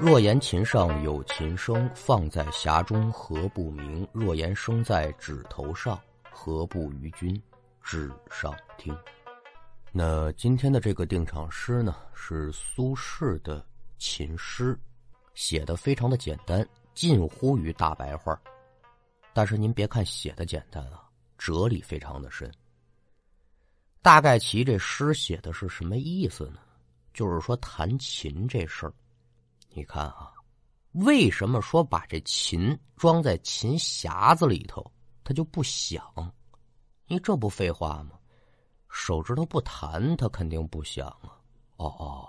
若言琴上有琴声，放在匣中何不鸣？若言声在指头上，何不与君指上听？那今天的这个定场诗呢，是苏轼的琴诗，写的非常的简单，近乎于大白话。但是您别看写的简单啊，哲理非常的深。大概其这诗写的是什么意思呢？就是说弹琴这事儿，你看啊，为什么说把这琴装在琴匣子里头，它就不响？你这不废话吗？手指头不弹，它肯定不响啊！哦哦，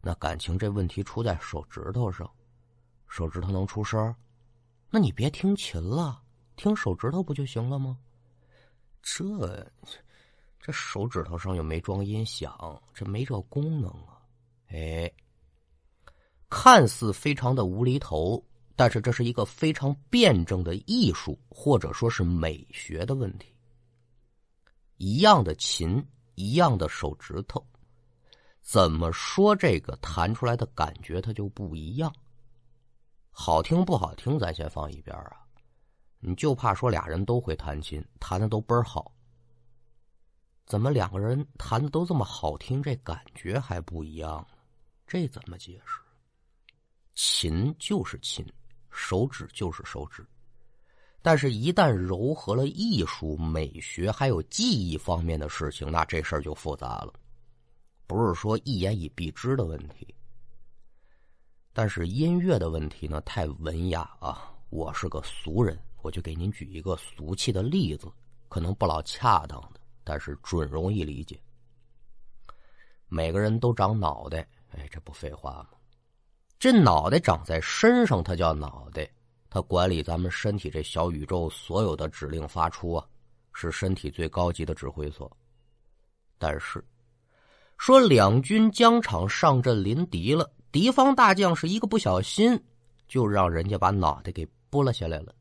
那感情这问题出在手指头上，手指头能出声那你别听琴了，听手指头不就行了吗？这这手指头上又没装音响，这没这功能啊！哎，看似非常的无厘头，但是这是一个非常辩证的艺术，或者说是美学的问题。一样的琴，一样的手指头，怎么说这个弹出来的感觉它就不一样？好听不好听，咱先放一边啊。你就怕说俩人都会弹琴，弹的都倍儿好，怎么两个人弹的都这么好听，这感觉还不一样呢？这怎么解释？琴就是琴，手指就是手指。但是，一旦糅合了艺术、美学还有技艺方面的事情，那这事儿就复杂了，不是说一言以蔽之的问题。但是音乐的问题呢，太文雅啊！我是个俗人，我就给您举一个俗气的例子，可能不老恰当的，但是准容易理解。每个人都长脑袋，哎，这不废话吗？这脑袋长在身上，它叫脑袋。它管理咱们身体这小宇宙所有的指令发出啊，是身体最高级的指挥所。但是，说两军疆场上阵临敌了，敌方大将是一个不小心，就让人家把脑袋给拨了下来了。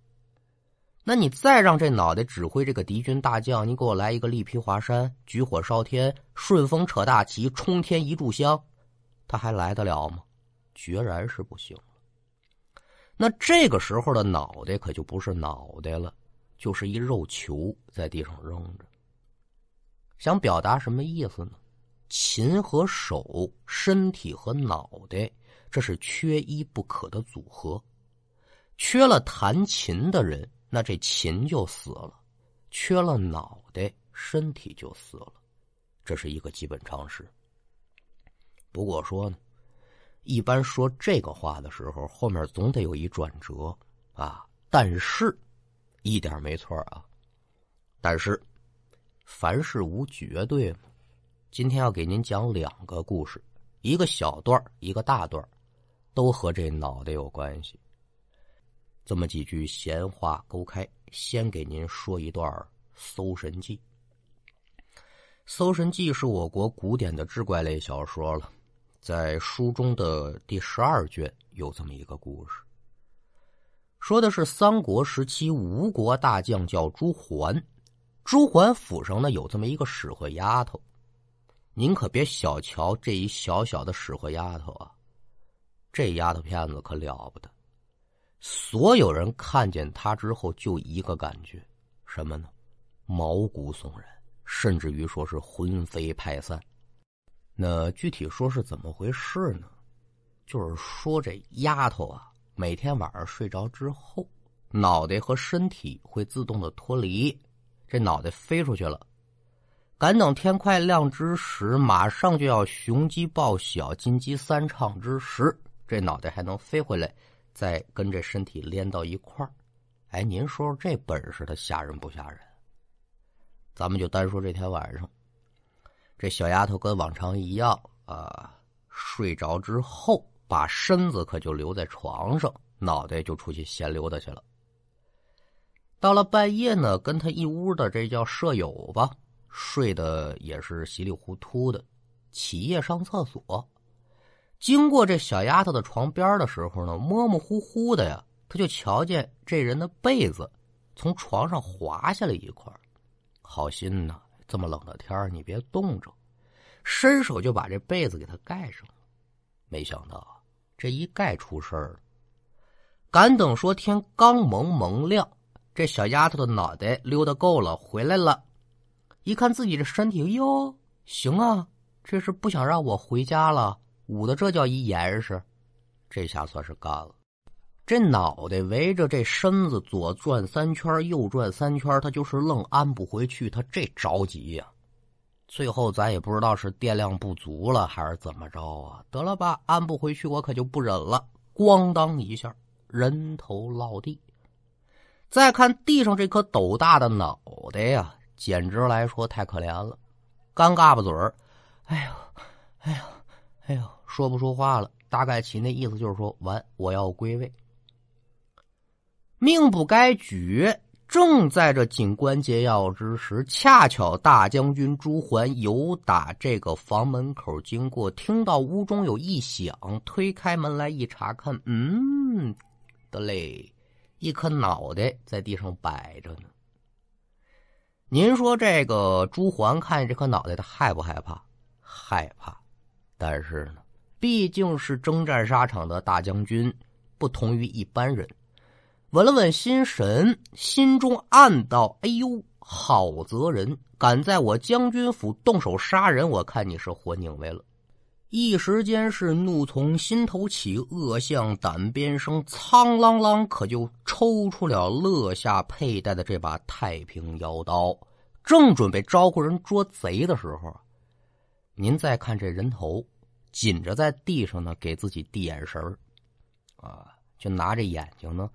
那你再让这脑袋指挥这个敌军大将，你给我来一个力劈华山、举火烧天、顺风扯大旗、冲天一炷香，他还来得了吗？决然是不行。那这个时候的脑袋可就不是脑袋了，就是一肉球在地上扔着。想表达什么意思呢？琴和手，身体和脑袋，这是缺一不可的组合。缺了弹琴的人，那这琴就死了；缺了脑袋，身体就死了。这是一个基本常识。不过说呢。一般说这个话的时候，后面总得有一转折啊。但是，一点没错啊。但是，凡事无绝对。今天要给您讲两个故事，一个小段一个大段都和这脑袋有关系。这么几句闲话勾开，先给您说一段《搜神记》。《搜神记》是我国古典的志怪类小说了。在书中的第十二卷有这么一个故事，说的是三国时期吴国大将叫朱桓，朱桓府上呢有这么一个使唤丫头，您可别小瞧这一小小的使唤丫头啊，这丫头片子可了不得，所有人看见她之后就一个感觉，什么呢？毛骨悚然，甚至于说是魂飞魄散。那具体说是怎么回事呢？就是说这丫头啊，每天晚上睡着之后，脑袋和身体会自动的脱离，这脑袋飞出去了。赶等天快亮之时，马上就要雄鸡报晓、金鸡三唱之时，这脑袋还能飞回来，再跟这身体连到一块儿。哎，您说说这本事，它吓人不吓人？咱们就单说这天晚上。这小丫头跟往常一样啊，睡着之后，把身子可就留在床上，脑袋就出去闲溜达去了。到了半夜呢，跟他一屋的这叫舍友吧，睡的也是稀里糊涂的，起夜上厕所，经过这小丫头的床边的时候呢，模模糊糊的呀，他就瞧见这人的被子从床上滑下来一块好心呐。这么冷的天儿你别冻着，伸手就把这被子给他盖上了。没想到这一盖出事儿了。敢等说天刚蒙蒙亮，这小丫头的脑袋溜达够了，回来了。一看自己这身体，哟，行啊，这是不想让我回家了，捂的这叫一严实。这下算是干了。这脑袋围着这身子左转三圈，右转三圈，他就是愣安不回去，他这着急呀。最后咱也不知道是电量不足了还是怎么着啊？得了吧，安不回去，我可就不忍了。咣当一下，人头落地。再看地上这颗斗大的脑袋呀，简直来说太可怜了，干嘎巴嘴儿，哎呦，哎呦，哎呦，说不出话了。大概其那意思就是说，完，我要归位。命不该绝，正在这紧关节要之时，恰巧大将军朱桓由打这个房门口经过，听到屋中有异响，推开门来一查看，嗯，得嘞，一颗脑袋在地上摆着呢。您说这个朱桓看见这颗脑袋，他害不害怕？害怕，但是呢，毕竟是征战沙场的大将军，不同于一般人。稳了稳心神，心中暗道：“哎呦，好责人！敢在我将军府动手杀人，我看你是活拧歪了。”一时间是怒从心头起，恶向胆边生，苍啷啷，可就抽出了乐下佩戴的这把太平腰刀，正准备招呼人捉贼的时候，您再看这人头，紧着在地上呢，给自己递眼神啊，就拿着眼睛呢。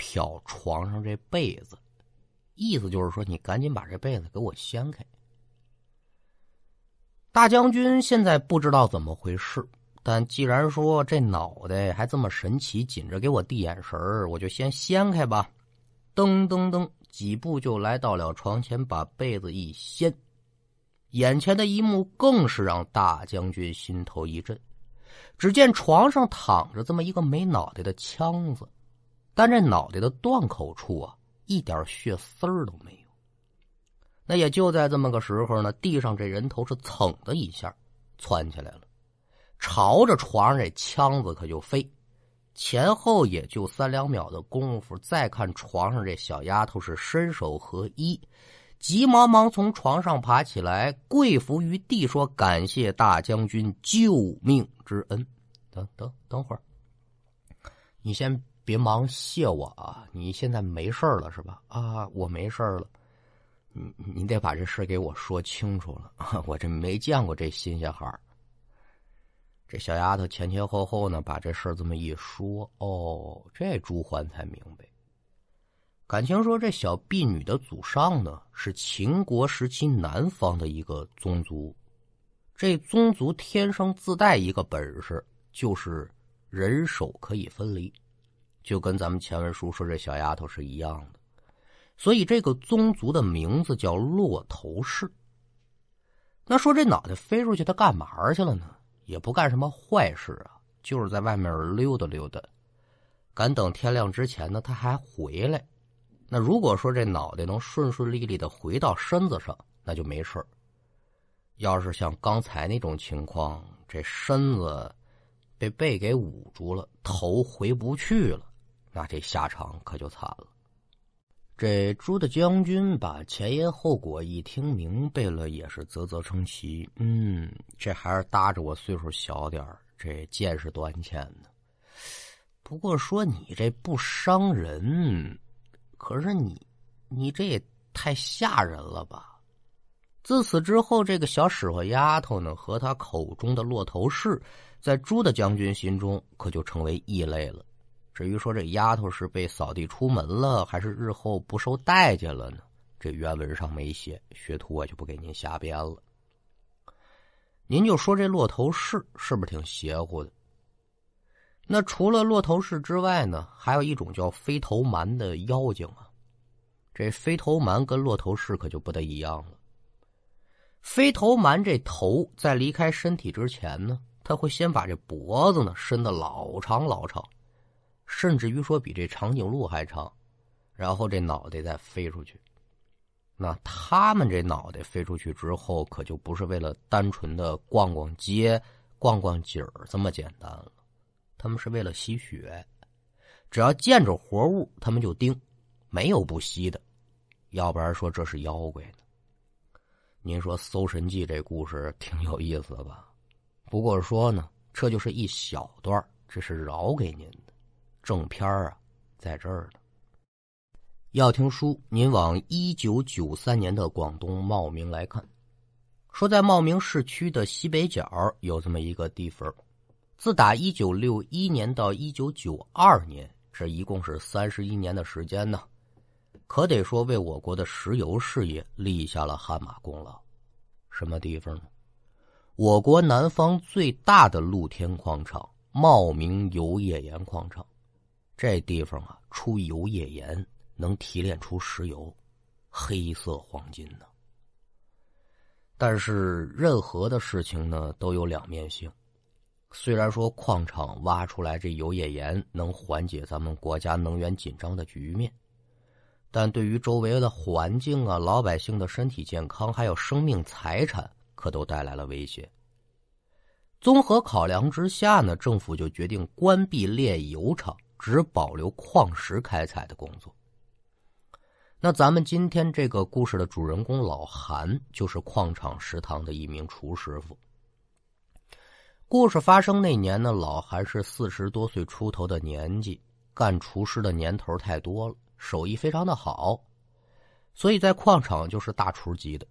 瞟床上这被子，意思就是说，你赶紧把这被子给我掀开。大将军现在不知道怎么回事，但既然说这脑袋还这么神奇，紧着给我递眼神我就先掀开吧。噔噔噔，几步就来到了床前，把被子一掀，眼前的一幕更是让大将军心头一震。只见床上躺着这么一个没脑袋的枪子。但这脑袋的断口处啊，一点血丝儿都没有。那也就在这么个时候呢，地上这人头是噌的一下窜起来了，朝着床上这枪子可就飞。前后也就三两秒的功夫，再看床上这小丫头是身手合一，急忙忙从床上爬起来，跪伏于地说：“感谢大将军救命之恩。”等等等会儿，你先。别忙谢我啊！你现在没事了是吧？啊，我没事了。你你得把这事给我说清楚了。我这没见过这新鲜孩儿这小丫头前前后后呢，把这事这么一说，哦，这朱桓才明白。感情说这小婢女的祖上呢，是秦国时期南方的一个宗族。这宗族天生自带一个本事，就是人手可以分离。就跟咱们前文书说这小丫头是一样的，所以这个宗族的名字叫骆头氏。那说这脑袋飞出去，他干嘛去了呢？也不干什么坏事啊，就是在外面溜达溜达。赶等天亮之前呢，他还回来。那如果说这脑袋能顺顺利利的回到身子上，那就没事要是像刚才那种情况，这身子被背给捂住了，头回不去了。那这下场可就惨了。这朱大将军把前因后果一听明白了，也是啧啧称奇。嗯，这还是搭着我岁数小点这见识短浅呢。不过说你这不伤人，可是你，你这也太吓人了吧？自此之后，这个小使唤丫头呢，和她口中的骆头氏，在朱大将军心中可就成为异类了。至于说这丫头是被扫地出门了，还是日后不受待见了呢？这原文上没写，学徒我就不给您瞎编了。您就说这骆头氏是不是挺邪乎的？那除了骆头氏之外呢，还有一种叫飞头蛮的妖精啊。这飞头蛮跟骆头氏可就不太一样了。飞头蛮这头在离开身体之前呢，他会先把这脖子呢伸得老长老长。甚至于说比这长颈鹿还长，然后这脑袋再飞出去，那他们这脑袋飞出去之后，可就不是为了单纯的逛逛街、逛逛景儿这么简单了。他们是为了吸血。只要见着活物，他们就盯，没有不吸的。要不然说这是妖怪呢？您说《搜神记》这故事挺有意思吧？不过说呢，这就是一小段，这是饶给您的。正片啊，在这儿呢。要听书，您往一九九三年的广东茂名来看。说在茂名市区的西北角有这么一个地方，自打一九六一年到一九九二年。这一共是三十一年的时间呢，可得说为我国的石油事业立下了汗马功劳。什么地方呢？我国南方最大的露天矿场——茂名油页岩矿场。这地方啊，出油页岩能提炼出石油，黑色黄金呢。但是任何的事情呢，都有两面性。虽然说矿场挖出来这油页岩能缓解咱们国家能源紧张的局面，但对于周围的环境啊、老百姓的身体健康还有生命财产，可都带来了威胁。综合考量之下呢，政府就决定关闭炼油厂，只保留矿石开采的工作。那咱们今天这个故事的主人公老韩，就是矿场食堂的一名厨师傅。故事发生那年呢，老韩是四十多岁出头的年纪，干厨师的年头太多了，手艺非常的好，所以在矿场就是大厨级的。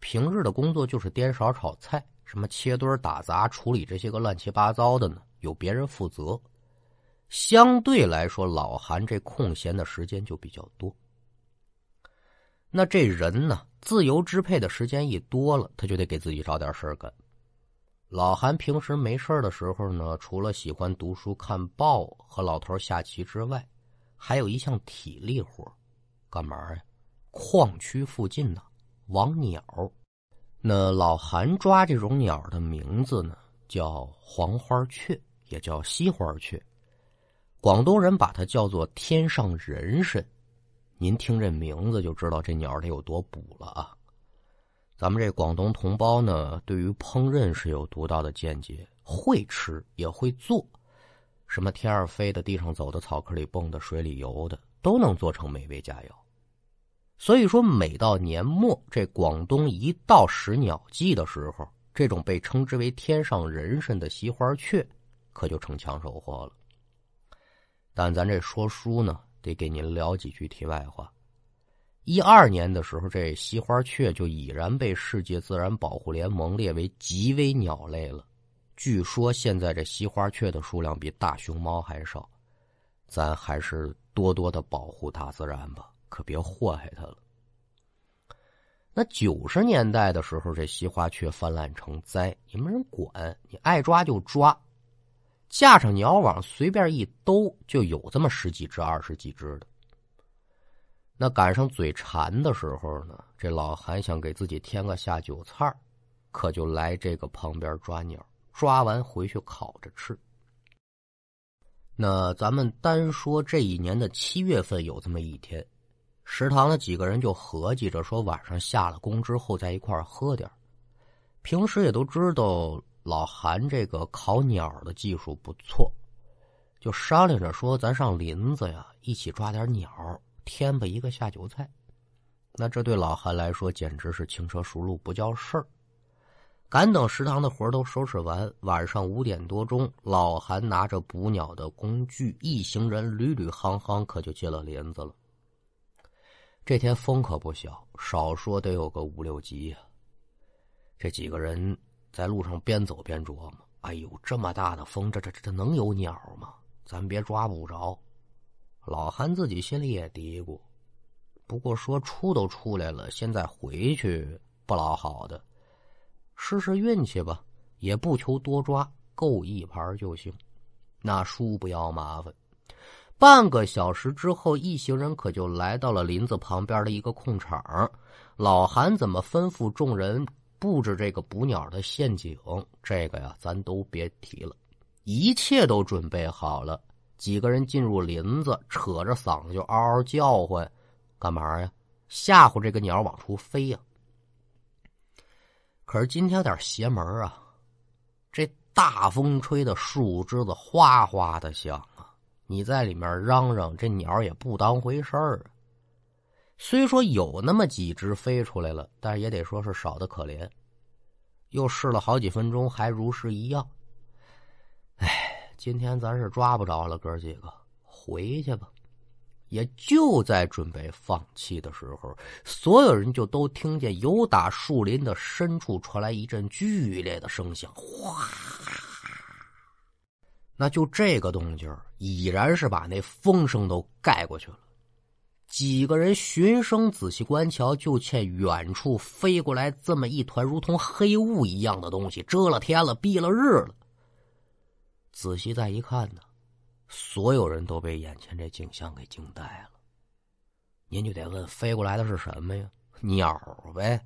平日的工作就是颠勺炒菜，什么切墩打杂、处理这些个乱七八糟的呢，有别人负责。相对来说，老韩这空闲的时间就比较多。那这人呢，自由支配的时间一多了，他就得给自己找点事儿干。老韩平时没事的时候呢，除了喜欢读书、看报和老头下棋之外，还有一项体力活，干嘛呀？矿区附近呢，网鸟。那老韩抓这种鸟的名字呢，叫黄花雀，也叫西花雀。广东人把它叫做天上人参。您听这名字就知道这鸟得有多补了啊！咱们这广东同胞呢，对于烹饪是有独到的见解，会吃也会做，什么天上飞的、地上走的、草坑里蹦的、水里游的，都能做成美味佳肴。所以说，每到年末，这广东一到食鸟季的时候，这种被称之为“天上人参”的西花雀，可就成抢手货了。但咱这说书呢，得给您聊几句题外话。一二年的时候，这西花雀就已然被世界自然保护联盟列为极危鸟类了。据说现在这西花雀的数量比大熊猫还少，咱还是多多的保护大自然吧，可别祸害它了。那九十年代的时候，这西花雀泛滥成灾，也没人管，你爱抓就抓，架上鸟网随便一兜，就有这么十几只、二十几只的。那赶上嘴馋的时候呢，这老韩想给自己添个下酒菜可就来这个旁边抓鸟，抓完回去烤着吃。那咱们单说这一年的七月份有这么一天，食堂的几个人就合计着说，晚上下了工之后在一块喝点平时也都知道老韩这个烤鸟的技术不错，就商量着说，咱上林子呀，一起抓点鸟。添吧一个下酒菜，那这对老韩来说简直是轻车熟路，不叫事儿。赶等食堂的活都收拾完，晚上五点多钟，老韩拿着捕鸟的工具，一行人屡屡夯夯，可就进了林子了。这天风可不小，少说得有个五六级呀。这几个人在路上边走边琢磨：“哎呦，这么大的风，这这这能有鸟吗？咱别抓不着。”老韩自己心里也嘀咕，不过说出都出来了，现在回去不老好的，试试运气吧，也不求多抓，够一盘就行。那叔不要麻烦。半个小时之后，一行人可就来到了林子旁边的一个空场。老韩怎么吩咐众人布置这个捕鸟的陷阱？这个呀，咱都别提了，一切都准备好了。几个人进入林子，扯着嗓子就嗷嗷叫唤，干嘛呀？吓唬这个鸟往出飞呀！可是今天有点邪门啊！这大风吹的树枝子哗哗的响啊！你在里面嚷嚷，这鸟也不当回事儿啊。虽说有那么几只飞出来了，但是也得说是少的可怜。又试了好几分钟，还如是一样。哎，今天咱是抓不着了，哥几个，回去吧。也就在准备放弃的时候，所有人就都听见由打树林的深处传来一阵剧烈的声响，哗！那就这个动静已然是把那风声都盖过去了。几个人循声仔细观瞧，就见远处飞过来这么一团如同黑雾一样的东西，遮了天了，蔽了日了。仔细再一看呢。所有人都被眼前这景象给惊呆了。您就得问，飞过来的是什么呀？鸟呗！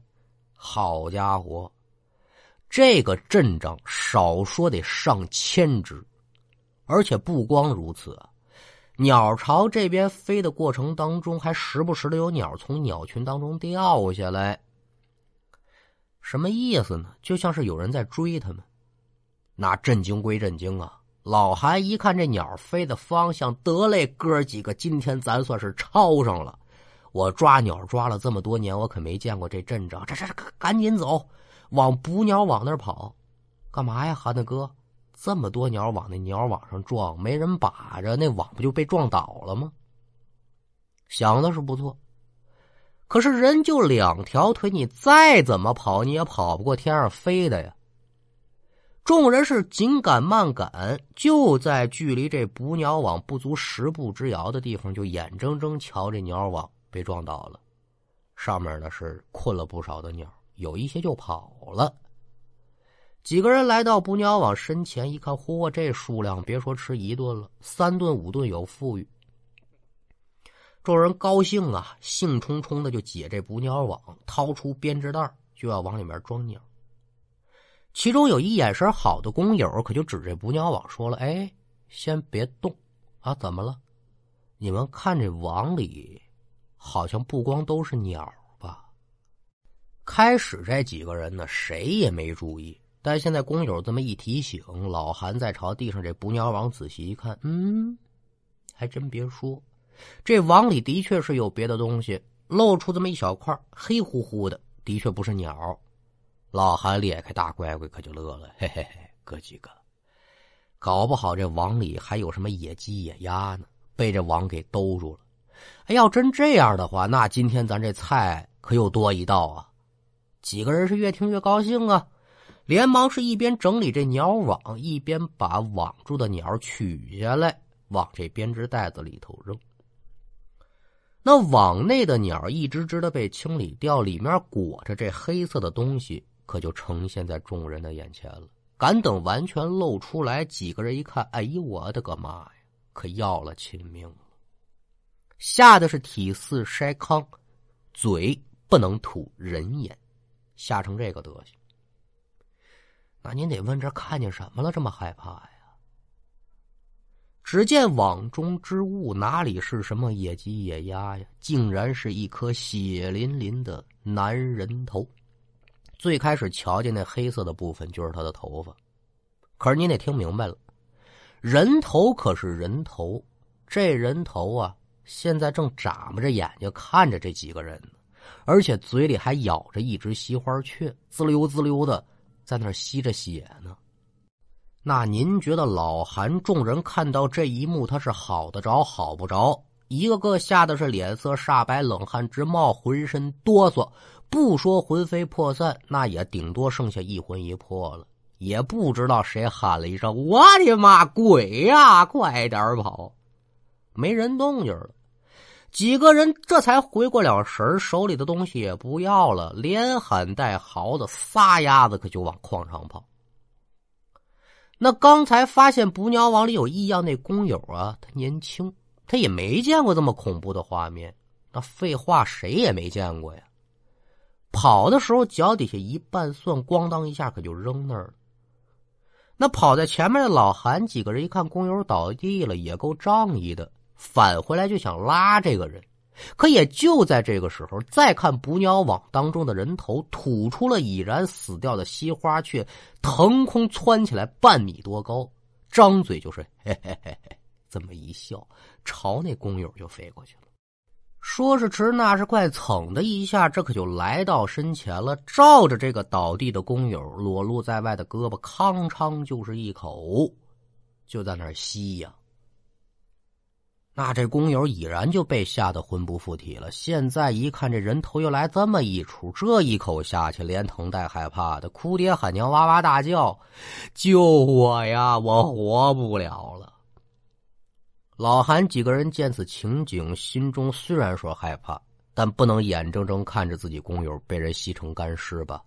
好家伙，这个阵仗少说得上千只，而且不光如此啊，鸟朝这边飞的过程当中，还时不时的有鸟从鸟群当中掉下来。什么意思呢？就像是有人在追他们。那震惊归震惊啊！老韩一看这鸟飞的方向，得嘞，哥几个，今天咱算是抄上了。我抓鸟抓了这么多年，我可没见过这阵仗。这这这，赶紧走，往捕鸟网那儿跑。干嘛呀，韩大哥？这么多鸟往那鸟网上撞，没人把着，那网不就被撞倒了吗？想的是不错，可是人就两条腿，你再怎么跑，你也跑不过天上飞的呀。众人是紧赶慢赶，就在距离这捕鸟网不足十步之遥的地方，就眼睁睁瞧这鸟网被撞倒了。上面呢是困了不少的鸟，有一些就跑了。几个人来到捕鸟网身前一看，嚯，这数量别说吃一顿了，三顿五顿有富裕。众人高兴啊，兴冲冲的就解这捕鸟网，掏出编织袋就要往里面装鸟。其中有一眼神好的工友，可就指这捕鸟网说了：“哎，先别动啊！怎么了？你们看这网里，好像不光都是鸟吧？”开始这几个人呢，谁也没注意。但现在工友这么一提醒，老韩再朝地上这捕鸟网仔细一看，嗯，还真别说，这网里的确是有别的东西，露出这么一小块黑乎乎的，的确不是鸟。老韩咧开大乖乖，可就乐了，嘿嘿嘿，哥几个，搞不好这网里还有什么野鸡、野鸭呢，被这网给兜住了。哎，要真这样的话，那今天咱这菜可又多一道啊！几个人是越听越高兴啊，连忙是一边整理这鸟网，一边把网住的鸟取下来，往这编织袋子里头扔。那网内的鸟一只只的被清理掉，里面裹着这黑色的东西。可就呈现在众人的眼前了。敢等完全露出来，几个人一看，哎呦，我的个妈呀！可要了亲命了，吓得是体似筛糠，嘴不能吐人言，吓成这个德行。那您得问这看见什么了，这么害怕呀？只见网中之物哪里是什么野鸡野鸭呀？竟然是一颗血淋淋的男人头。最开始瞧见那黑色的部分就是他的头发，可是您得听明白了，人头可是人头，这人头啊，现在正眨巴着眼睛看着这几个人呢，而且嘴里还咬着一只西花雀，滋溜滋溜的在那吸着血呢。那您觉得老韩众人看到这一幕，他是好得着好不着？一个个吓得是脸色煞白，冷汗直冒，浑身哆嗦。不说魂飞魄散，那也顶多剩下一魂一魄了。也不知道谁喊了一声：“我的妈，鬼呀！快点跑！”没人动静了。几个人这才回过了神手里的东西也不要了，连喊带嚎的，撒丫子可就往矿场跑。那刚才发现捕鸟网里有异样那工友啊，他年轻，他也没见过这么恐怖的画面。那废话，谁也没见过呀。跑的时候脚底下一绊蒜，咣当一下可就扔那儿了。那跑在前面的老韩几个人一看工友倒地了，也够仗义的，返回来就想拉这个人。可也就在这个时候，再看捕鸟网当中的人头吐出了已然死掉的西花雀，腾空窜起来半米多高，张嘴就是嘿嘿嘿嘿，这么一笑，朝那工友就飞过去了。说是迟，那是快，噌的一下，这可就来到身前了，照着这个倒地的工友裸露在外的胳膊，康昌就是一口，就在那吸呀。那这工友已然就被吓得魂不附体了。现在一看这人头又来这么一出，这一口下去，连疼带害怕的，哭爹喊娘，哇哇大叫：“救我呀！我活不了了！”老韩几个人见此情景，心中虽然说害怕，但不能眼睁睁看着自己工友被人吸成干尸吧。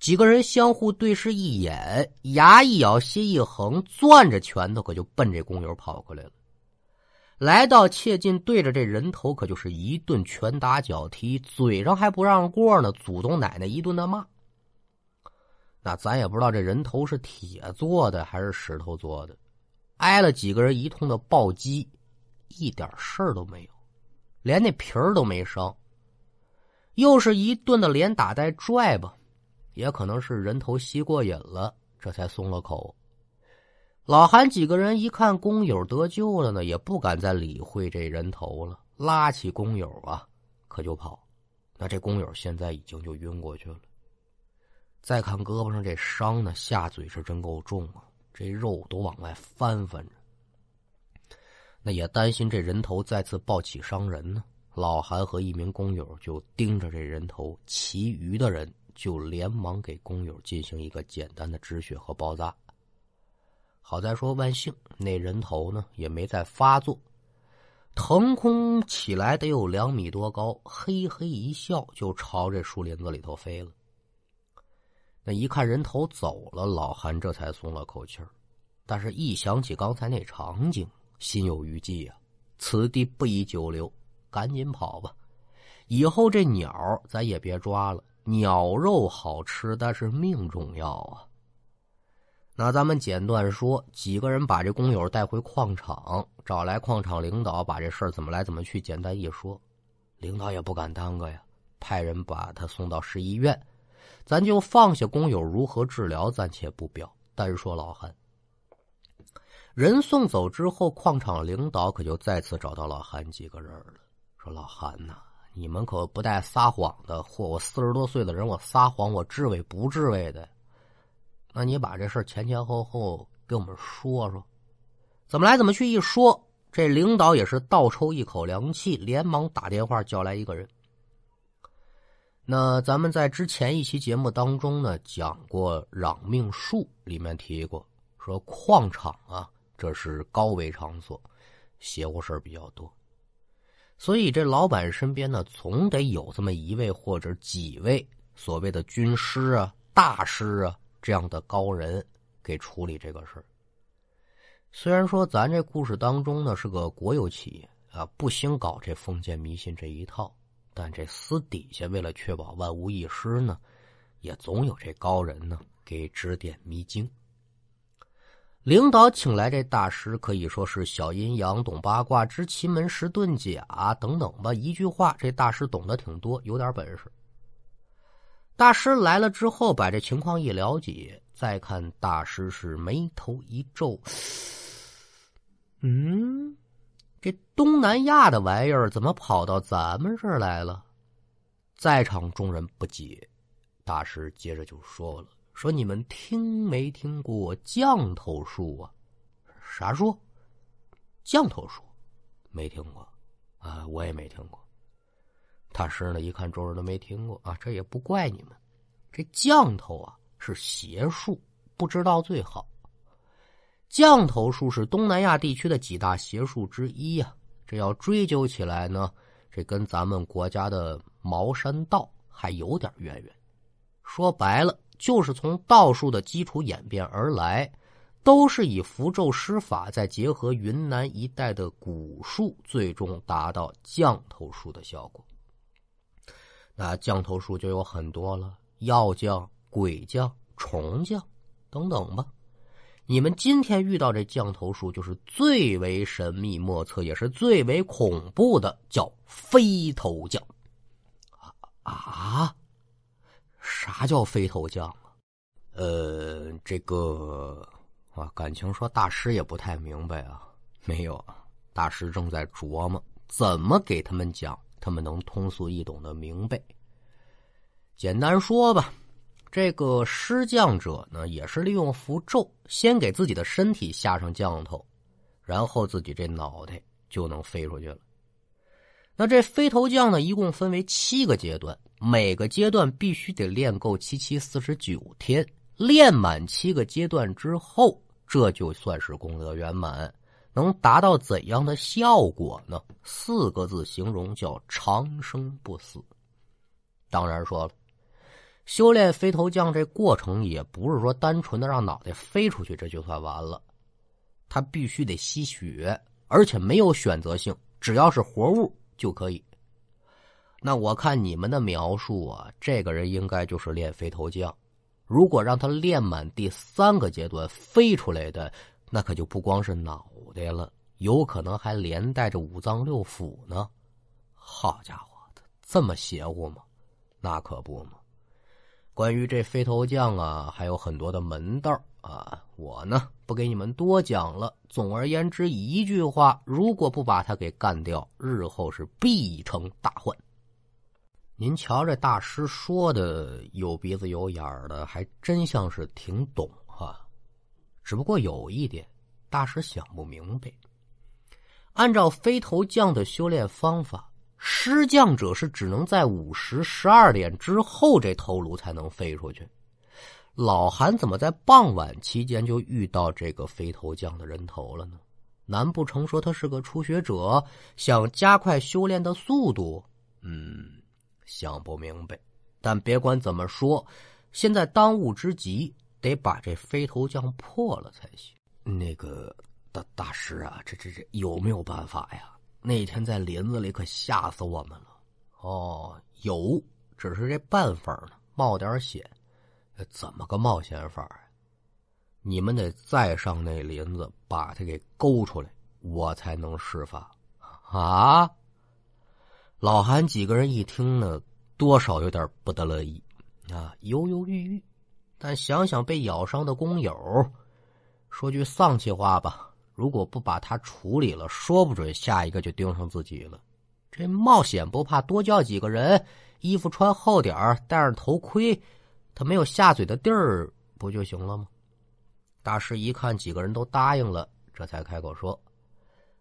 几个人相互对视一眼，牙一咬，心一横，攥着拳头可就奔这工友跑过来了。来到切近，对着这人头可就是一顿拳打脚踢，嘴上还不让过呢，祖宗奶奶一顿的骂。那咱也不知道这人头是铁做的还是石头做的。挨了几个人一通的暴击，一点事儿都没有，连那皮儿都没伤。又是一顿的连打带拽吧，也可能是人头吸过瘾了，这才松了口。老韩几个人一看工友得救了呢，也不敢再理会这人头了，拉起工友啊，可就跑。那这工友现在已经就晕过去了。再看胳膊上这伤呢，下嘴是真够重啊。这肉都往外翻翻着，那也担心这人头再次抱起伤人呢。老韩和一名工友就盯着这人头，其余的人就连忙给工友进行一个简单的止血和包扎。好在说万幸，那人头呢也没再发作，腾空起来得有两米多高，嘿嘿一笑就朝这树林子里头飞了。那一看人头走了，老韩这才松了口气儿。但是，一想起刚才那场景，心有余悸呀。此地不宜久留，赶紧跑吧。以后这鸟咱也别抓了，鸟肉好吃，但是命重要啊。那咱们简短说，几个人把这工友带回矿场，找来矿场领导，把这事儿怎么来怎么去简单一说。领导也不敢耽搁呀，派人把他送到市医院。咱就放下工友如何治疗，暂且不表。单说老韩，人送走之后，矿场领导可就再次找到老韩几个人了，说：“老韩呐，你们可不带撒谎的。或我四十多岁的人，我撒谎，我治胃不治胃的。那你把这事前前后后给我们说说，怎么来怎么去？一说，这领导也是倒抽一口凉气，连忙打电话叫来一个人。”那咱们在之前一期节目当中呢，讲过攘命术，里面提过，说矿场啊，这是高危场所，邪乎事比较多，所以这老板身边呢，总得有这么一位或者几位所谓的军师啊、大师啊这样的高人给处理这个事。虽然说咱这故事当中呢是个国有企业啊，不兴搞这封建迷信这一套。但这私底下为了确保万无一失呢，也总有这高人呢给指点迷津。领导请来这大师可以说是小阴阳、懂八卦、知奇门十遁甲等等吧。一句话，这大师懂得挺多，有点本事。大师来了之后，把这情况一了解，再看大师是眉头一皱，嗯。这东南亚的玩意儿怎么跑到咱们这儿来了？在场众人不解，大师接着就说了：“说你们听没听过降头术啊？啥术？降头术？没听过啊？我也没听过。”大师呢一看众人都没听过啊，这也不怪你们。这降头啊是邪术，不知道最好。降头术是东南亚地区的几大邪术之一呀。这要追究起来呢，这跟咱们国家的茅山道还有点渊源。说白了，就是从道术的基础演变而来，都是以符咒施法，再结合云南一带的古术，最终达到降头术的效果。那降头术就有很多了，药降、鬼降、虫降等等吧。你们今天遇到这降头术，就是最为神秘莫测，也是最为恐怖的，叫飞头降。啊？啥叫飞头降啊？呃，这个啊，感情说大师也不太明白啊。没有，大师正在琢磨怎么给他们讲，他们能通俗易懂的明白。简单说吧。这个施降者呢，也是利用符咒，先给自己的身体下上降头，然后自己这脑袋就能飞出去了。那这飞头降呢，一共分为七个阶段，每个阶段必须得练够七七四十九天，练满七个阶段之后，这就算是功德圆满。能达到怎样的效果呢？四个字形容叫长生不死。当然说了。修炼飞头降这过程也不是说单纯的让脑袋飞出去这就算完了，他必须得吸血，而且没有选择性，只要是活物就可以。那我看你们的描述啊，这个人应该就是练飞头降。如果让他练满第三个阶段飞出来的，那可就不光是脑袋了，有可能还连带着五脏六腑呢。好家伙的，这么邪乎吗？那可不嘛。关于这飞头将啊，还有很多的门道啊，我呢不给你们多讲了。总而言之，一句话，如果不把他给干掉，日后是必成大患。您瞧，这大师说的有鼻子有眼儿的，还真像是挺懂。只不过有一点，大师想不明白。按照飞头将的修炼方法。失降者是只能在午时十二点之后，这头颅才能飞出去。老韩怎么在傍晚期间就遇到这个飞头降的人头了呢？难不成说他是个初学者，想加快修炼的速度？嗯，想不明白。但别管怎么说，现在当务之急得把这飞头降破了才行。那个大大师啊，这这这有没有办法呀？那天在林子里可吓死我们了，哦，有，只是这办法呢冒点险，怎么个冒险法啊？你们得再上那林子把他给勾出来，我才能施法啊！老韩几个人一听呢，多少有点不得乐意啊，犹犹豫豫，但想想被咬伤的工友，说句丧气话吧。如果不把他处理了，说不准下一个就盯上自己了。这冒险不怕，多叫几个人，衣服穿厚点儿戴上头盔，他没有下嘴的地儿，不就行了吗？大师一看几个人都答应了，这才开口说：“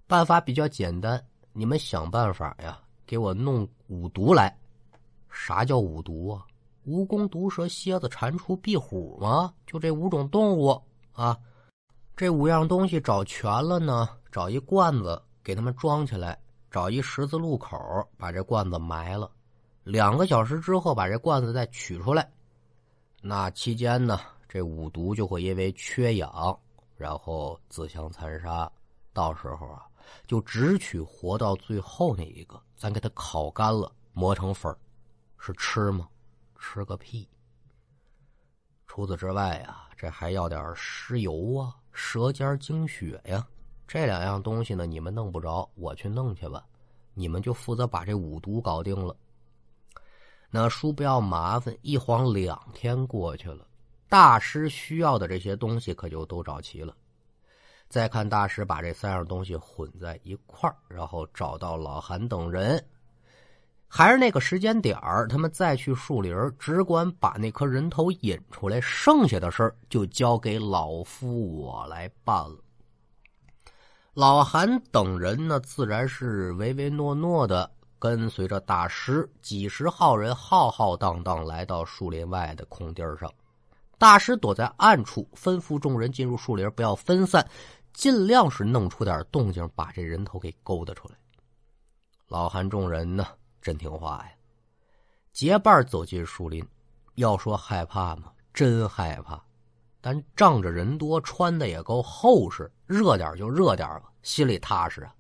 办法比较简单，你们想办法呀，给我弄五毒来。啥叫五毒啊？蜈蚣、毒蛇、蝎子、蟾蜍、壁虎吗？就这五种动物啊。”这五样东西找全了呢，找一罐子给他们装起来，找一十字路口把这罐子埋了。两个小时之后把这罐子再取出来，那期间呢，这五毒就会因为缺氧，然后自相残杀。到时候啊，就只取活到最后那一个，咱给它烤干了，磨成粉是吃吗？吃个屁！除此之外呀，这还要点尸油啊。舌尖精血呀，这两样东西呢，你们弄不着，我去弄去吧。你们就负责把这五毒搞定了。那叔不要麻烦，一晃两天过去了，大师需要的这些东西可就都找齐了。再看大师把这三样东西混在一块，然后找到老韩等人。还是那个时间点儿，他们再去树林，只管把那颗人头引出来，剩下的事儿就交给老夫我来办了。老韩等人呢，自然是唯唯诺诺的跟随着大师，几十号人浩浩荡荡来到树林外的空地上。大师躲在暗处，吩咐众人进入树林，不要分散，尽量是弄出点动静，把这人头给勾搭出来。老韩众人呢？真听话呀！结伴走进树林，要说害怕吗？真害怕。但仗着人多，穿的也够厚实，热点就热点吧，心里踏实啊。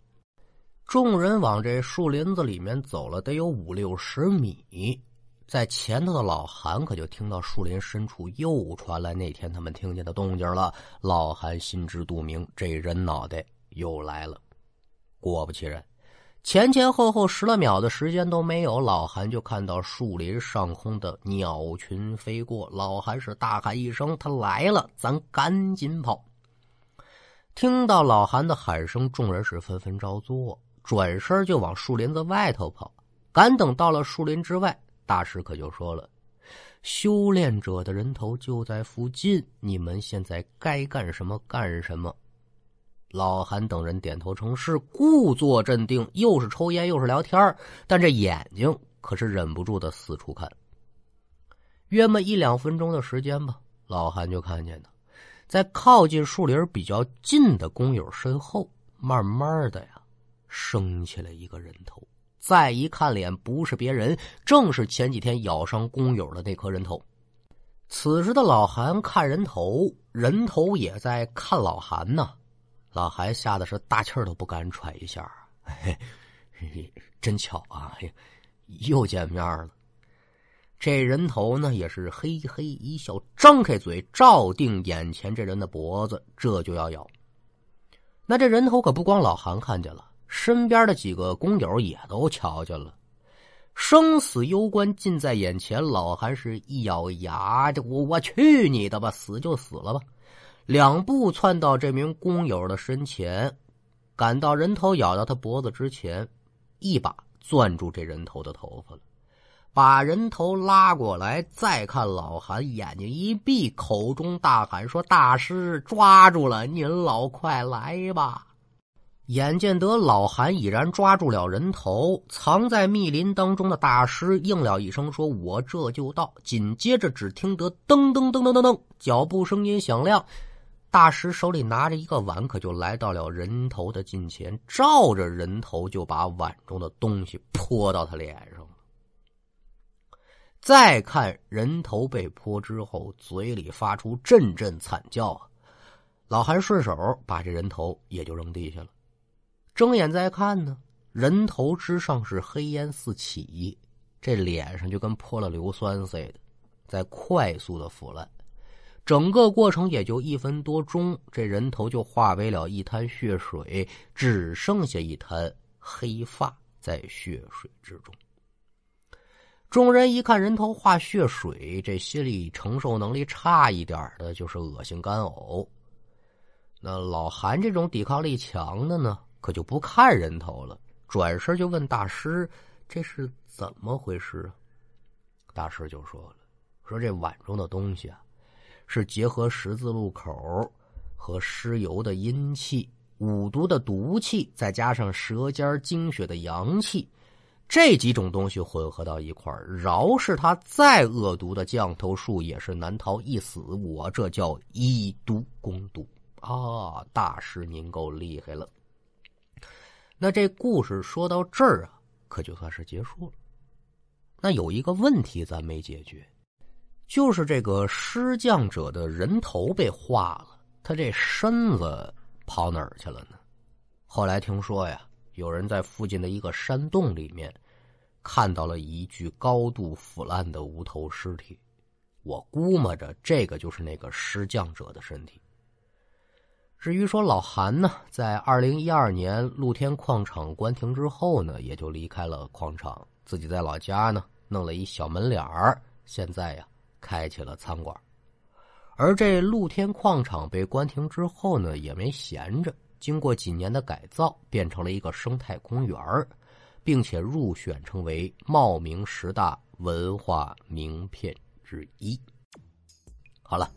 众人往这树林子里面走了，得有五六十米，在前头的老韩可就听到树林深处又传来那天他们听见的动静了。老韩心知肚明，这人脑袋又来了。果不其然，前前后后十来秒的时间都没有，老韩就看到树林上空的鸟群飞过。老韩是大喊一声：“他来了！咱赶紧跑！”听到老韩的喊声，众人是纷纷照做，转身就往树林子外头跑。赶等到了树林之外，大师可就说了：“修炼者的人头就在附近，你们现在该干什么干什么。”老韩等人点头称是，故作镇定，又是抽烟又是聊天但这眼睛可是忍不住的四处看。约么一两分钟的时间吧，老韩就看见了，在靠近树林比较近的工友身后，慢慢的呀，升起了一个人头。再一看脸，不是别人，正是前几天咬伤工友的那颗人头。此时的老韩看人头，人头也在看老韩呢。老韩吓得是大气儿都不敢喘一下。嘿，真巧啊，又见面了。这人头呢，也是嘿嘿一笑，张开嘴照定眼前这人的脖子，这就要咬。那这人头可不光老韩看见了。身边的几个工友也都瞧见了，生死攸关近在眼前。老韩是一咬牙，这我我去你的吧，死就死了吧！两步窜到这名工友的身前，赶到人头咬到他脖子之前，一把攥住这人头的头发了，把人头拉过来。再看老韩，眼睛一闭，口中大喊说：“大师抓住了，您老快来吧！”眼见得老韩已然抓住了人头，藏在密林当中的大师应了一声，说：“我这就到。”紧接着，只听得噔噔噔噔噔噔，脚步声音响亮，大师手里拿着一个碗，可就来到了人头的近前，照着人头就把碗中的东西泼到他脸上了。再看人头被泼之后，嘴里发出阵阵惨叫啊！老韩顺手把这人头也就扔地下了。睁眼再看呢，人头之上是黑烟四起，这脸上就跟泼了硫酸似的，在快速的腐烂。整个过程也就一分多钟，这人头就化为了一滩血水，只剩下一滩黑发在血水之中。众人一看人头化血水，这心理承受能力差一点的，就是恶心干呕。那老韩这种抵抗力强的呢？可就不看人头了，转身就问大师：“这是怎么回事？”大师就说了：“说这碗中的东西啊，是结合十字路口和尸油的阴气、五毒的毒气，再加上舌尖精血的阳气，这几种东西混合到一块儿，饶是他再恶毒的降头术，也是难逃一死。我这叫以毒攻毒啊！大师您够厉害了。”那这故事说到这儿啊，可就算是结束了。那有一个问题咱没解决，就是这个施降者的人头被化了，他这身子跑哪儿去了呢？后来听说呀，有人在附近的一个山洞里面看到了一具高度腐烂的无头尸体，我估摸着这个就是那个施降者的身体。至于说老韩呢，在二零一二年露天矿场关停之后呢，也就离开了矿场，自己在老家呢弄了一小门脸儿，现在呀开起了餐馆。而这露天矿场被关停之后呢，也没闲着，经过几年的改造，变成了一个生态公园并且入选成为茂名十大文化名片之一。好了。